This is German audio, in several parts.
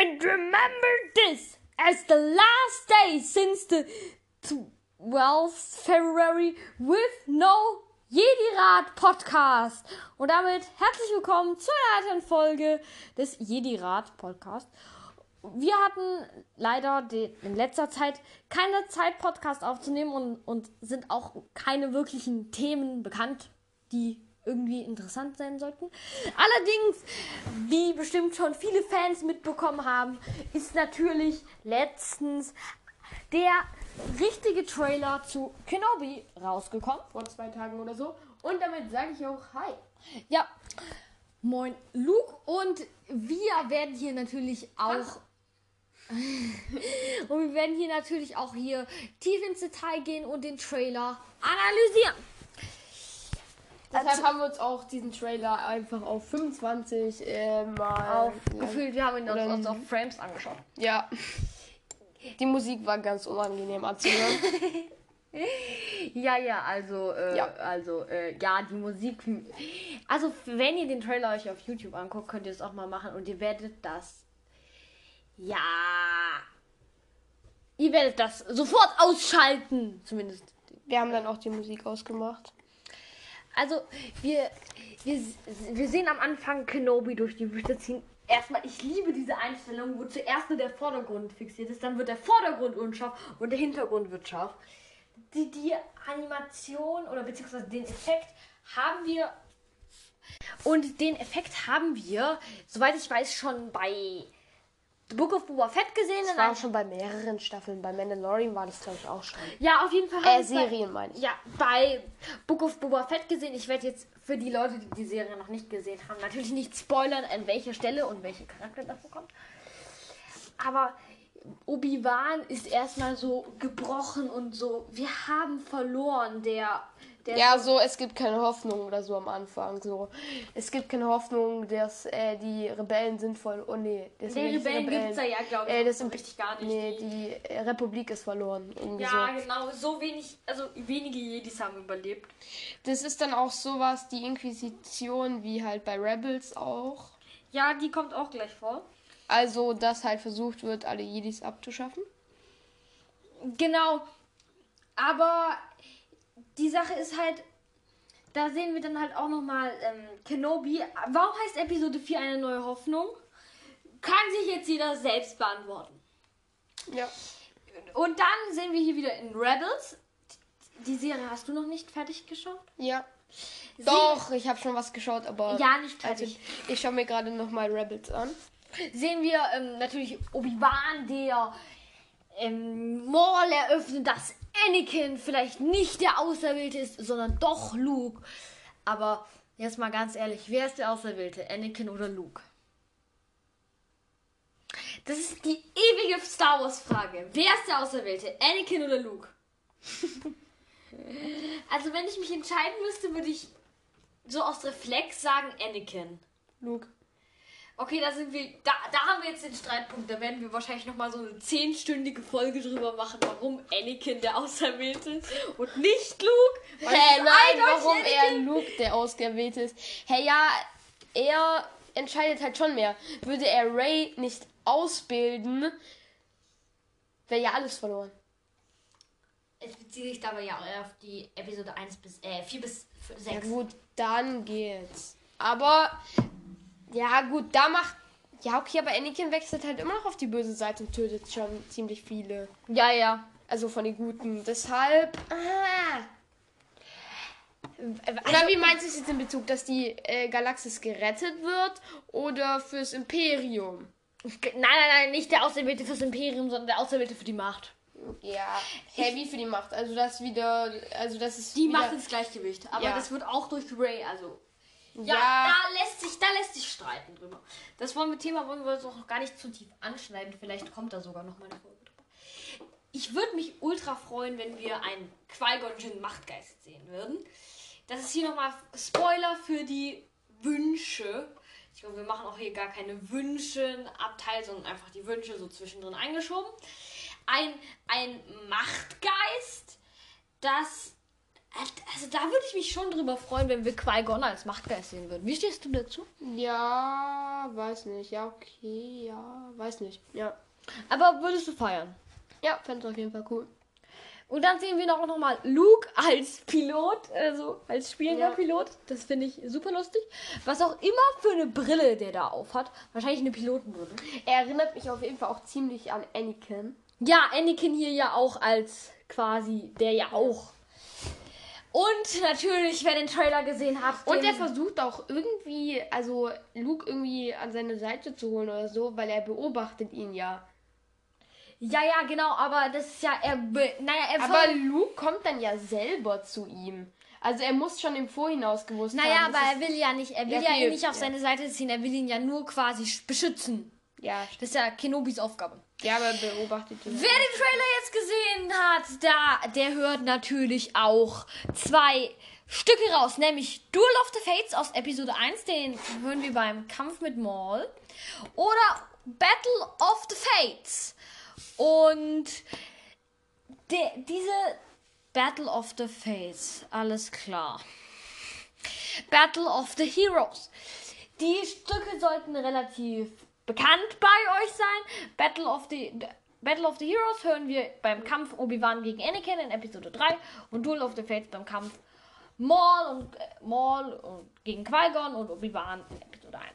And remember this as the last day since the 12th February with no Jedi Rat Podcast. Und damit herzlich willkommen zu einer weiteren Folge des Jedi Rat Podcast. Wir hatten leider in letzter Zeit keine Zeit, Podcast aufzunehmen und, und sind auch keine wirklichen Themen bekannt, die irgendwie interessant sein sollten. Allerdings, wie bestimmt schon viele Fans mitbekommen haben, ist natürlich letztens der richtige Trailer zu Kenobi rausgekommen. vor zwei Tagen oder so. Und damit sage ich auch Hi. Ja, moin Luke und wir werden hier natürlich auch und wir werden hier natürlich auch hier tief ins Detail gehen und den Trailer analysieren. Deshalb Also- haben wir uns auch diesen Trailer einfach auf 25 äh, mal Auf gefühlt, wir haben ihn uns, Oder- uns auf Frames angeschaut. Ja. Die Musik war ganz unangenehm anzuhören. Ja, ja, also, äh, Ja. also, äh, ja, die Musik. Also, wenn ihr den Trailer euch auf YouTube anguckt, könnt ihr es auch mal machen und ihr werdet das. Ja. Ihr werdet das sofort ausschalten. Zumindest. wir haben dann auch die Musik ausgemacht. Also, wir, wir, wir sehen am Anfang Kenobi durch die Wüste ziehen. Erstmal, ich liebe diese Einstellung, wo zuerst nur der Vordergrund fixiert ist, dann wird der Vordergrund unscharf und der Hintergrund wird scharf. Die, die Animation oder beziehungsweise den Effekt haben wir. Und den Effekt haben wir, soweit ich weiß, schon bei The Book of Boba Fett gesehen. Das war schon bei mehreren Staffeln. Bei Mandalorian war das, glaube ich, auch schon. ja, auf jeden Fall. Äh, Serien meine ich. Ja, bei Book of Boba Fett gesehen. Ich werde jetzt für die Leute, die die Serie noch nicht gesehen haben, natürlich nicht spoilern, an welcher Stelle und welche Charakter davor kommt. Aber Obi-Wan ist erstmal so gebrochen und so, wir haben verloren. Der Ja, so, es gibt keine Hoffnung oder so am Anfang. So, es gibt keine Hoffnung, dass äh, die Rebellen sinnvoll. Oh nee, das sind die Rebellen gibt es ja, ja glaube ich, Äh, das sind richtig gar nicht. Nee, die äh, Republik ist verloren. Ja, so. genau, so wenig, also wenige Jedis haben überlebt. Das ist dann auch sowas, die Inquisition, wie halt bei Rebels auch. Ja, die kommt auch gleich vor. Also, dass halt versucht wird, alle Jedis abzuschaffen. Genau. Aber die Sache ist halt, da sehen wir dann halt auch nochmal ähm, Kenobi. Warum heißt Episode 4 eine neue Hoffnung? Kann sich jetzt jeder selbst beantworten. Ja. Und dann sehen wir hier wieder in Rebels. Die Serie hast du noch nicht fertig geschaut? Ja. Doch, ich habe schon was geschaut, aber. Ja, nicht Also, fertig. ich schaue mir gerade nochmal Rebels an. Sehen wir ähm, natürlich Obi-Wan, der ähm, Maul eröffnet, dass Anakin vielleicht nicht der Auserwählte ist, sondern doch Luke. Aber jetzt mal ganz ehrlich, wer ist der Auserwählte? Anakin oder Luke? Das ist die ewige Star Wars-Frage. Wer ist der Auserwählte? Anakin oder Luke? also, wenn ich mich entscheiden müsste, würde ich so aus Reflex sagen Anakin. Luke. Okay, da sind wir. Da, da haben wir jetzt den Streitpunkt. Da werden wir wahrscheinlich nochmal so eine zehnstündige Folge drüber machen, warum Anakin der Auserwählte ist und nicht Luke. Weil ist nein, warum er. Luke der Ausgewählte ist. Hä, ja, er entscheidet halt schon mehr. Würde er Ray nicht ausbilden, wäre ja alles verloren. Es bezieht sich dabei ja auch auf die Episode 1 bis äh, 4 bis Ja 6. gut, dann geht's. Aber, ja gut, da macht... Ja, okay, aber Anakin wechselt halt immer noch auf die böse Seite und tötet schon ziemlich viele. Ja, ja. Also von den Guten. Deshalb... Ah. Oder Also- wie meinst du es jetzt in Bezug, dass die äh, Galaxis gerettet wird oder fürs Imperium? Nein, nein, nein, nicht der Auserwählte fürs Imperium, sondern der Auserwählte für die Macht. Ja, heavy für die Macht. Also das wieder, also das ist Die wieder, macht ins Gleichgewicht. Aber Ja. das wird auch durch Ray, also. Ja, Ja. da lässt sich, da lässt sich streiten drüber. Das wollen wir Thema wollen wir uns auch noch gar nicht zu tief anschneiden. Vielleicht kommt da sogar noch mal eine Folge drüber. Ich würde mich ultra freuen, wenn wir einen Qui-Gon Jinn Machtgeist sehen würden. Das ist hier nochmal Spoiler für die Wünsche. Ich glaube, wir machen auch hier gar keine Wünsche-Abteil, sondern einfach die Wünsche so zwischendrin eingeschoben. Ein, ein Machtgeist, das Also da würde ich mich schon drüber freuen, wenn wir Qui-Gon als Machtgeist sehen würden. Wie stehst du dazu? Ja, weiß nicht. Ja, okay, ja, weiß nicht. Ja. Aber würdest du feiern? Ja, fände es auf jeden Fall cool. Und dann sehen wir noch, noch mal Luke als Pilot, also als spielender Ja. Pilot. Das finde ich super lustig. Was auch immer für eine Brille der da auf hat. Wahrscheinlich eine Pilotenbrille. Er erinnert mich auf jeden Fall auch ziemlich an Anakin. Ja, Anakin hier ja auch als quasi der ja auch. Und natürlich, wer den Trailer gesehen hat. Und er versucht auch irgendwie, also Luke irgendwie an seine Seite zu holen oder so, weil er beobachtet ihn ja. Ja, ja, genau, aber das ist ja, er, naja, er Aber Luke kommt dann ja selber zu ihm. Also er muss schon im Vorhinaus gewusst naja, haben. aber dass er will ja nicht, er will Ja, ja, ihn nicht auf ja. seine Seite ziehen, er will ihn ja nur quasi sch- beschützen. es, ja, Das ist ja Kenobis Aufgabe. Ja, aber er beobachtet ihn. Wer den Trailer jetzt gesehen hat, da, der hört natürlich auch zwei Stücke raus, nämlich Duel of the Fates aus Episode 1, den hören wir beim Kampf mit Maul, oder Battle of the Fates. Und der, diese Battle of the Fates, alles klar. Battle of the Heroes. Die Stücke sollten relativ bekannt bei euch sein. Battle of the Battle of the Heroes hören wir beim Kampf Obi-Wan gegen Anakin in Episode 3 und Duel of the Fates beim Kampf Maul und äh, Maul und gegen Qui-Gon und Obi-Wan in Episode 1.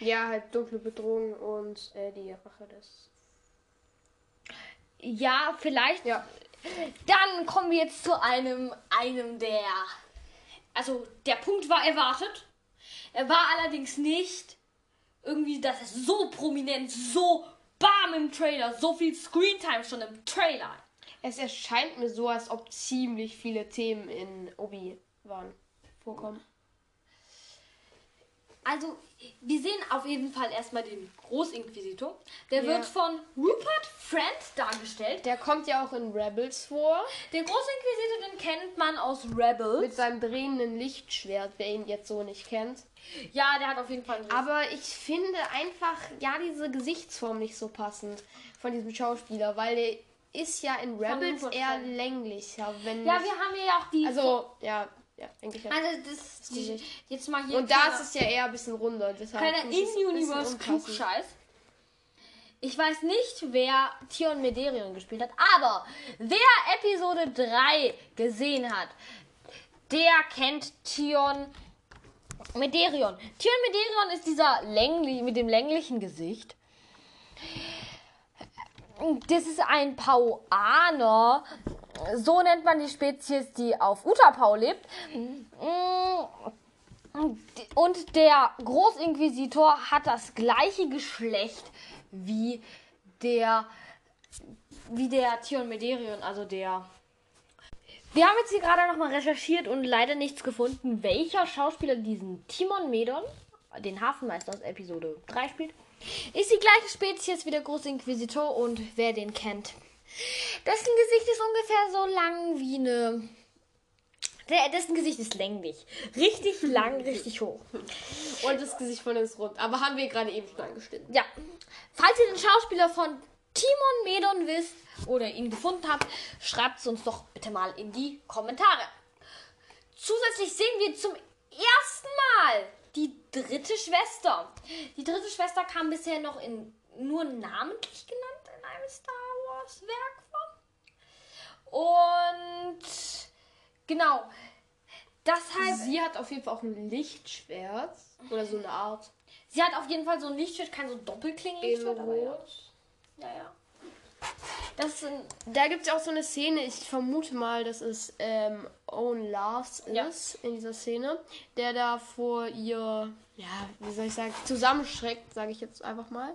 Ja, halt dunkle Bedrohung und äh, die Rache des. Ja, vielleicht. Ja. Dann kommen wir jetzt zu einem, einem der. Also, der Punkt war erwartet. Er war allerdings nicht irgendwie, dass es so prominent, so bam im Trailer, so viel Screentime schon im Trailer. Es erscheint mir so, als ob ziemlich viele Themen in Obi-Wan vorkommen. Also, wir sehen auf jeden Fall erstmal den Großinquisitor. Der Ja. wird von Rupert Friend dargestellt. Der kommt ja auch in Rebels vor. Den Großinquisitor, den kennt man aus Rebels. Mit seinem drehenden Lichtschwert, wer ihn jetzt so nicht kennt. ja, der hat auf jeden Fall einen Aber ich finde einfach, ja, diese Gesichtsform nicht so passend von diesem Schauspieler, weil der ist ja in Rebels eher länglicher, wenn Ja, wir haben ja auch die. Also, ja, ja, eigentlich ja. Also das, die, jetzt mal hier. Und da ist es ja eher ein bisschen runder. Deshalb kleiner finde ich es ein bisschen In-Universe unpassend. Klugscheiß. Ich weiß nicht, wer Tion Mederion gespielt hat, aber wer Episode 3 gesehen hat, der kennt Tion Mederion. Tion Mederion ist dieser länglich, mit dem länglichen Gesicht. Das ist ein Pauaner. So nennt man die Spezies, die auf Utapau lebt. Und der Großinquisitor hat das gleiche Geschlecht wie der wie der Tion Mederion, also der. Wir haben jetzt hier gerade nochmal recherchiert und leider nichts gefunden, welcher Schauspieler diesen Timon Medon, den Hafenmeister aus Episode 3 spielt. Ist die gleiche Spezies wie der Großinquisitor und wer den kennt. Dessen Gesicht ist ungefähr so lang wie eine. Der, dessen Gesicht ist länglich. Richtig lang, richtig hoch. Und das Gesicht von ist rund. Aber haben wir gerade eben schon angeschnitten. Ja. Falls ihr den Schauspieler von Timon Medon wisst oder ihn gefunden habt, schreibt es uns doch bitte mal in die Kommentare. Zusätzlich sehen wir zum ersten Mal die dritte Schwester. Die dritte Schwester kam bisher noch in nur namentlich genannt einem Star Wars Werk vor. Und genau. Deshalb Sie hat auf jeden Fall auch ein Lichtschwert. Oder so eine Art. Sie hat auf jeden Fall so ein Lichtschwert, kein so Doppelklingen-Lichtschwert, aber ja. Rot. ja, ja. Das sind, Da gibt es auch so eine Szene, ich vermute mal, dass es ähm, Owen Lars Ja. ist in dieser Szene, der da vor ihr, ja, wie soll ich sagen, zusammenschreckt, sage ich jetzt einfach mal.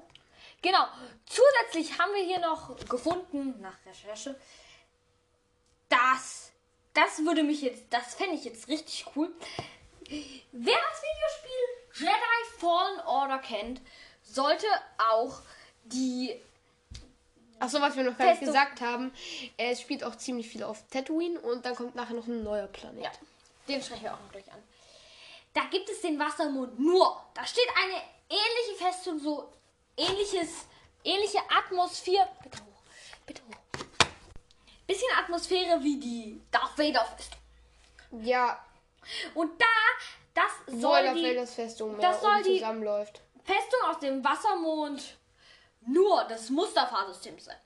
Genau. Zusätzlich haben wir hier noch gefunden, nach Recherche, dass, das würde mich jetzt, das fände ich jetzt richtig cool. Wer das Videospiel Jedi Fallen Order kennt, sollte auch die Achso, was wir noch gar nicht Festung. gesagt haben, es spielt auch ziemlich viel auf Tatooine und dann kommt nachher noch ein neuer Planet. Ja, den sprechen wir auch noch gleich an. Da gibt es den Wassermond nur. Da steht eine ähnliche Festung, so ähnliches, ähnliche Atmosphäre. Bitte hoch, bitte hoch. Bisschen Atmosphäre wie die Darth Vader Festung. Ja, Und da, das soll auf die Vegas Festung das soll die- zusammenläuft. Festung aus dem Wassermond nur das Mustafa-System sein.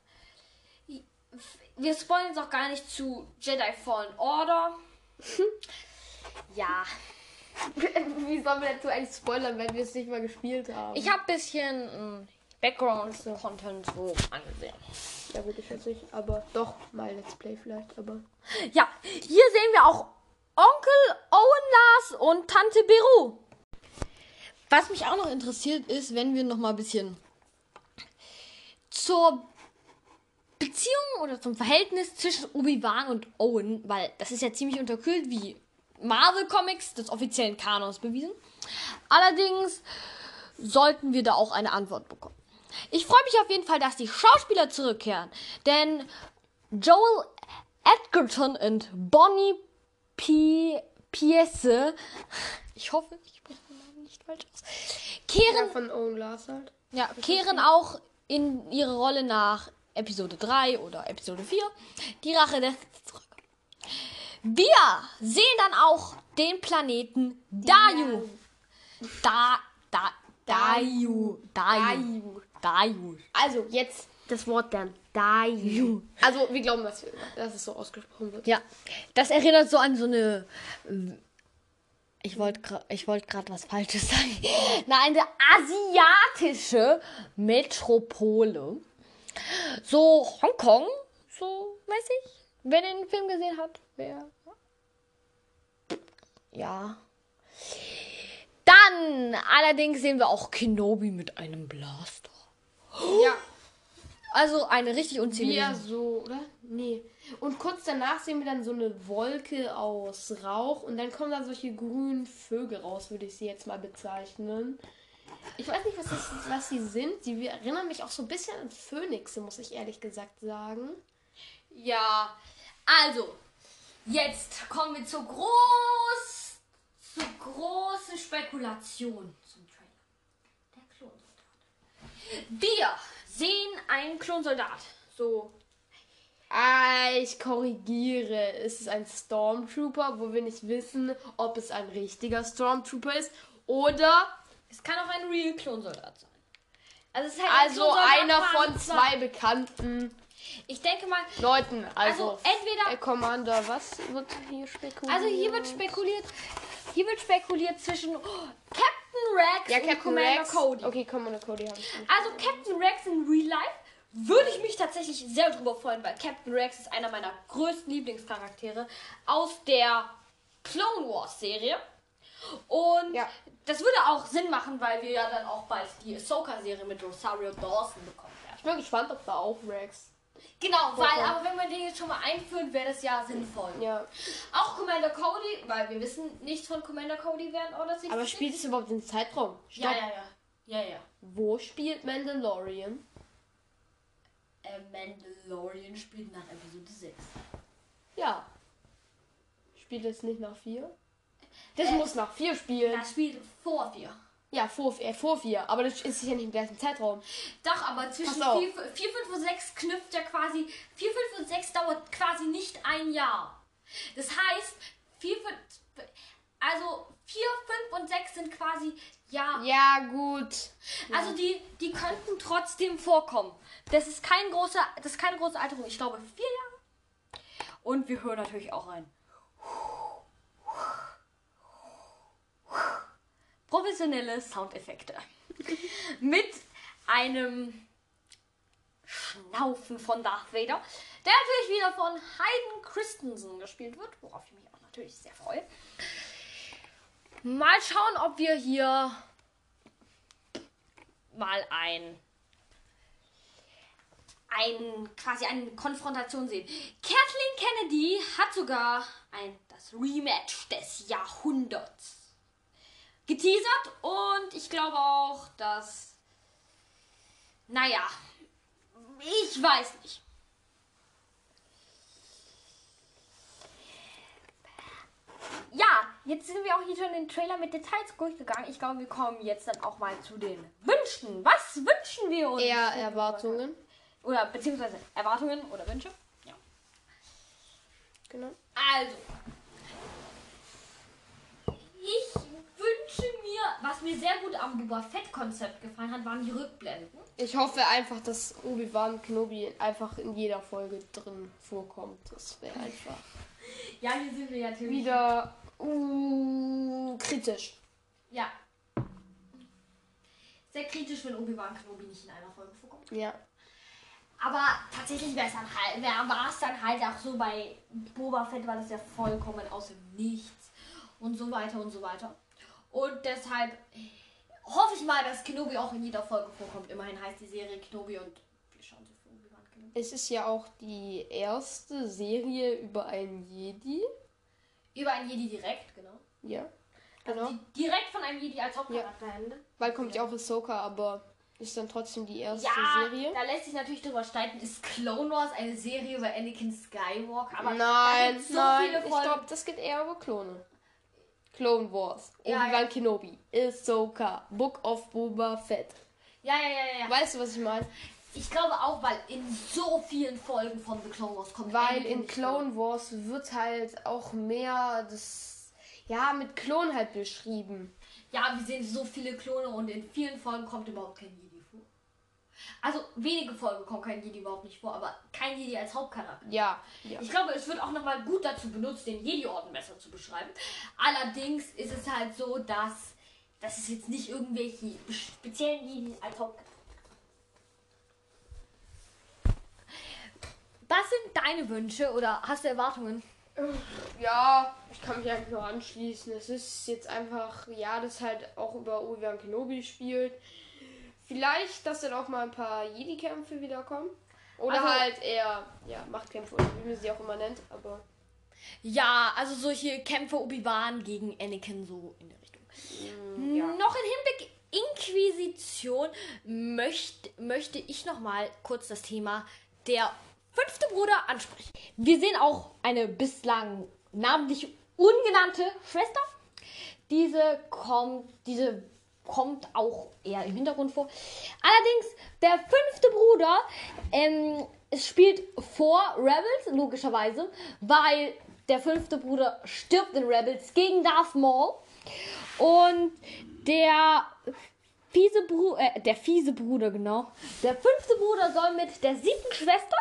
Wir spoilern jetzt auch gar nicht zu Jedi Fallen Order. ja, Wie sollen wir dazu eigentlich spoilern, wenn wir es nicht mal gespielt haben? ich habe ein bisschen mm, Background-Content so angesehen. ja gut, ich weiß nicht, aber doch mal Let's Play vielleicht, aber. Ja, hier sehen wir auch Onkel Owen Lars und Tante Beru. Was mich auch noch interessiert ist, wenn wir noch mal ein bisschen zur Beziehung oder zum Verhältnis zwischen Obi-Wan und Owen, weil das ist ja ziemlich unterkühlt wie Marvel Comics des offiziellen Kanons bewiesen. Allerdings sollten wir da auch eine Antwort bekommen. Ich freue mich auf jeden Fall, dass die Schauspieler zurückkehren, denn Joel Edgerton und Bonnie P. Piesse, ich hoffe, ich spreche den Namen nicht falsch aus, kehren Ja, von Owen halt. ja, kehren auch in ihre Rolle nach Episode 3 oder Episode 4, die Rache der zurück. Wir sehen dann auch den Planeten Dayu. Da, da, Dayu. Dayu. Dayu. Also, jetzt das Wort dann. Dayu. Also, wir glauben, dass, dass es so ausgesprochen wird. Ja, das erinnert so an so eine. äh, Ich wollte ich wollte gerade was Falsches sagen. Nein, eine asiatische Metropole. So Hongkong, so mäßig. Wer den Film gesehen hat, wer. Ja. Dann allerdings sehen wir auch Kenobi mit einem Blaster. Ja, Also eine richtig unzählige. er so, oder? Nee. Und kurz danach sehen wir dann so eine Wolke aus Rauch und dann kommen da solche grünen Vögel raus, würde ich sie jetzt mal bezeichnen. Ich weiß nicht, was, das, was sie sind. Die erinnern mich auch so ein bisschen an Phönixe, muss ich ehrlich gesagt sagen. Ja, also, jetzt kommen wir zur groß, zur großen Spekulation zum Trailer. Der Klonsoldat. Wir sehen einen Klonsoldat. So, Ah, ich korrigiere. Es ist ein Stormtrooper, wo wir nicht wissen, ob es ein richtiger Stormtrooper ist oder es kann auch ein Real Klonsoldat sein. Also, es ist halt ein also einer von zwei bekannten Ich denke mal, Leuten. Also, Also, entweder- der Commander, was wird hier spekuliert? also hier wird spekuliert, hier wird spekuliert zwischen oh, Captain Rex ja, und Captain Commander Rex. Cody. Okay, Commander Cody habe ich. nicht. Also Captain Rex in Real Life würde ich mich tatsächlich sehr drüber freuen, weil Captain Rex ist einer meiner größten Lieblingscharaktere aus der Clone Wars Serie. Und Ja. das würde auch Sinn machen, weil wir ja dann auch bald die Ahsoka-Serie mit Rosario Dawson bekommen werden. Ich bin gespannt, ob da auch Rex. Genau, weil, aber wenn man den jetzt schon mal einführt, wäre das ja sinnvoll. Ja. Auch Commander Cody, weil wir wissen nichts von Commander Cody während Order 66. Aber spielt es überhaupt den Zeitraum? Ja, Stopp. ja, ja. Ja, ja. Wo spielt Mandalorian? Äh, Mandalorian spielt nach Episode 6. Ja. Spielt es nicht nach 4? Das Äh, muss nach 4 spielen. Das spielt vor 4. Ja, vor, äh, vor 4. Aber das ist ja nicht im gleichen Zeitraum. Doch, aber zwischen Pass auf. 4, 4, 5 und 6 knüpft ja quasi. 4, 5 und 6 dauert quasi nicht ein Jahr. Das heißt, 4, 5. Also 4, 5 und 6 sind quasi ja. Ja, gut. Also die, die könnten trotzdem vorkommen. Das ist kein großer, das ist keine große Alterung. Ich glaube vier Jahre. Und wir hören natürlich auch ein. Professionelle Soundeffekte. Mit einem Schnaufen von Darth Vader, der natürlich wieder von Hayden Christensen gespielt wird, worauf ich mich auch natürlich sehr freue. Mal schauen, ob wir hier mal ein ein quasi eine Konfrontation sehen. Kathleen Kennedy hat sogar ein das Rematch des Jahrhunderts geteasert und ich glaube auch, dass naja, ich weiß nicht. Ja, jetzt sind wir auch hier schon den Trailer mit Details durchgegangen. Ich glaube, wir kommen jetzt dann auch mal zu den Wünschen. Was wünschen wir uns? Eher Erwartungen. Oder beziehungsweise Erwartungen oder Wünsche. Ja. Genau. Also, ich was mir sehr gut am Boba Fett-Konzept gefallen hat, waren die Rückblenden. Ich hoffe einfach, dass Obi-Wan Kenobi einfach in jeder Folge drin vorkommt. Das wäre einfach Ja, hier sind wir natürlich. wieder uh, kritisch. Ja. Sehr kritisch, wenn Obi-Wan Kenobi nicht in einer Folge vorkommt. Ja. Aber tatsächlich wär's dann halt, war es dann halt auch so bei Boba Fett war das ja vollkommen aus dem Nichts und so weiter und so weiter. Und deshalb hoffe ich mal, dass Kenobi auch in jeder Folge vorkommt. Immerhin heißt die Serie Kenobi und wir schauen sie für Obi-Wan Kenobi. Es ist ja auch die erste Serie über einen Jedi. Über einen Jedi direkt, genau. Ja. Also Genau. die direkt von einem Jedi als Hauptcharakter handelt. Weil kommt ja auch Ahsoka, aber ist dann trotzdem die erste Ja, Serie. da lässt sich natürlich drüber streiten, ist Clone Wars eine Serie über Anakin Skywalker? Aber nein, so nein, viele ich glaube, das geht eher über Klone. Clone Wars, Ja, Obi-Wan ja. Kenobi, Ahsoka, Book of Boba Fett. Ja, ja, ja, ja. Weißt du, was ich meine? Ich glaube auch, weil in so vielen Folgen von The Clone Wars kommt Weil in Clone Wars wird halt auch mehr das, ja, mit Klon halt beschrieben. Ja, wir sehen so viele Klone und in vielen Folgen kommt überhaupt kein. Also wenige Folgen kommt kein Jedi überhaupt nicht vor, aber kein Jedi als Hauptcharakter. Ja, ja. Ich glaube, es wird auch nochmal gut dazu benutzt, den Jedi-Orden besser zu beschreiben. Allerdings ist es halt so, dass, dass es jetzt nicht irgendwelche speziellen Jedi als Hauptcharakter Was sind deine Wünsche oder hast du Erwartungen? Ja, ich kann mich eigentlich nur anschließen. Es ist jetzt einfach, ja, das halt auch über Obi-Wan Kenobi spielt. Vielleicht, dass dann auch mal ein paar Jedi-Kämpfe wiederkommen. Oder Also- halt eher, ja, Machtkämpfe oder wie man sie auch immer nennt. Aber Ja, also solche Kämpfe Obi-Wan gegen Anakin so in der Richtung. mm, ja. Noch im Hinblick Inquisition möcht, möchte ich noch mal kurz das Thema der fünfte Bruder ansprechen. Wir sehen auch eine bislang namentlich ungenannte Schwester. Diese kommt, diese kommt auch eher im Hintergrund vor. Allerdings der fünfte Bruder, ähm, spielt vor Rebels logischerweise, weil der fünfte Bruder stirbt in Rebels gegen Darth Maul und der fiese Bruder, äh, der fiese Bruder, genau. Der fünfte Bruder soll mit der siebten Schwester,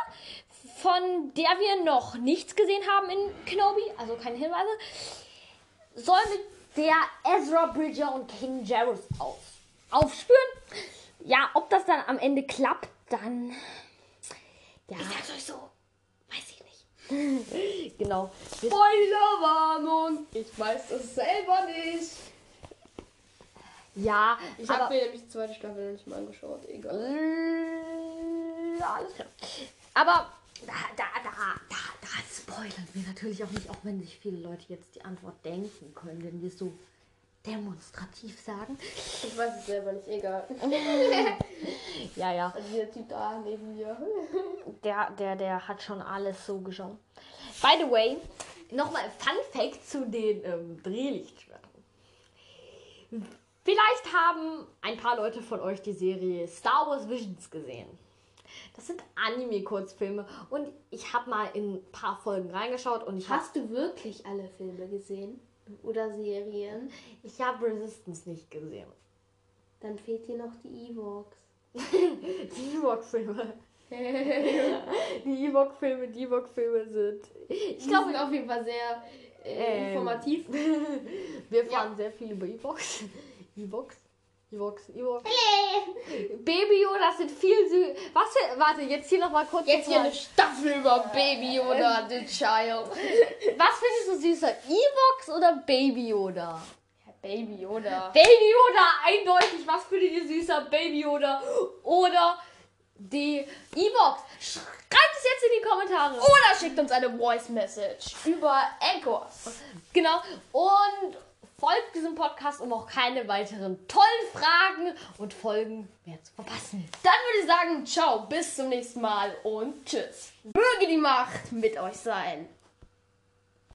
von der wir noch nichts gesehen haben in Kenobi, also keine Hinweise, soll mit der Ezra Bridger und King Jarrus auf, aufspüren. Ja, ob das dann am Ende klappt, dann. Ja. Ich sag's euch so. Weiß ich nicht. genau. Spoilerwarnung! Ich weiß das selber nicht. Ja, Ich habe mir nämlich die zweite Staffel noch nicht mal angeschaut. Egal. Äh, alles klar. Aber da, da, da, da, da spoilern wir natürlich auch nicht, auch wenn sich viele Leute jetzt die Antwort denken können, wenn wir es so demonstrativ sagen. Ich weiß es selber nicht, egal. Ja, ja. Also dieser Typ da neben mir. Der, der, der hat schon alles so geschaut. By the way, nochmal Fun Fact zu den ähm, Drehlichtschwertern. Vielleicht haben ein paar Leute von euch die Serie Star Wars Visions gesehen. Das sind Anime-Kurzfilme und ich habe mal in ein paar Folgen reingeschaut und ich habe Hast du wirklich alle Filme gesehen? Oder Serien? ich hab Resistance nicht gesehen. Dann fehlt dir noch die Evox. Die Ewok-Filme. die Ewok-Filme, die Ewok-Filme sind. Ich glaube, glaube auf jeden Fall sehr äh, Ähm. informativ. Wir fahren sehr viel über E-Box. E-Box? E-Box, E-Box. Baby Yoda sind viel süß. Was für, warte, jetzt hier nochmal kurz. Jetzt hier mal- eine Staffel über Baby oder The Child. Was findest du süßer? E-Box oder Baby Yoda? Ja, Baby Yoda. Baby Yoda, eindeutig. Was findet ihr süßer? Baby Yoda oder die E-Box? Schreibt es jetzt in die Kommentare. Oder schickt uns eine Voice Message über Anchor. Genau. Und folgt diesem Podcast, um auch keine weiteren tollen Fragen und Folgen mehr zu verpassen. Dann würde ich sagen, ciao, bis zum nächsten Mal und tschüss. Möge die Macht mit euch sein.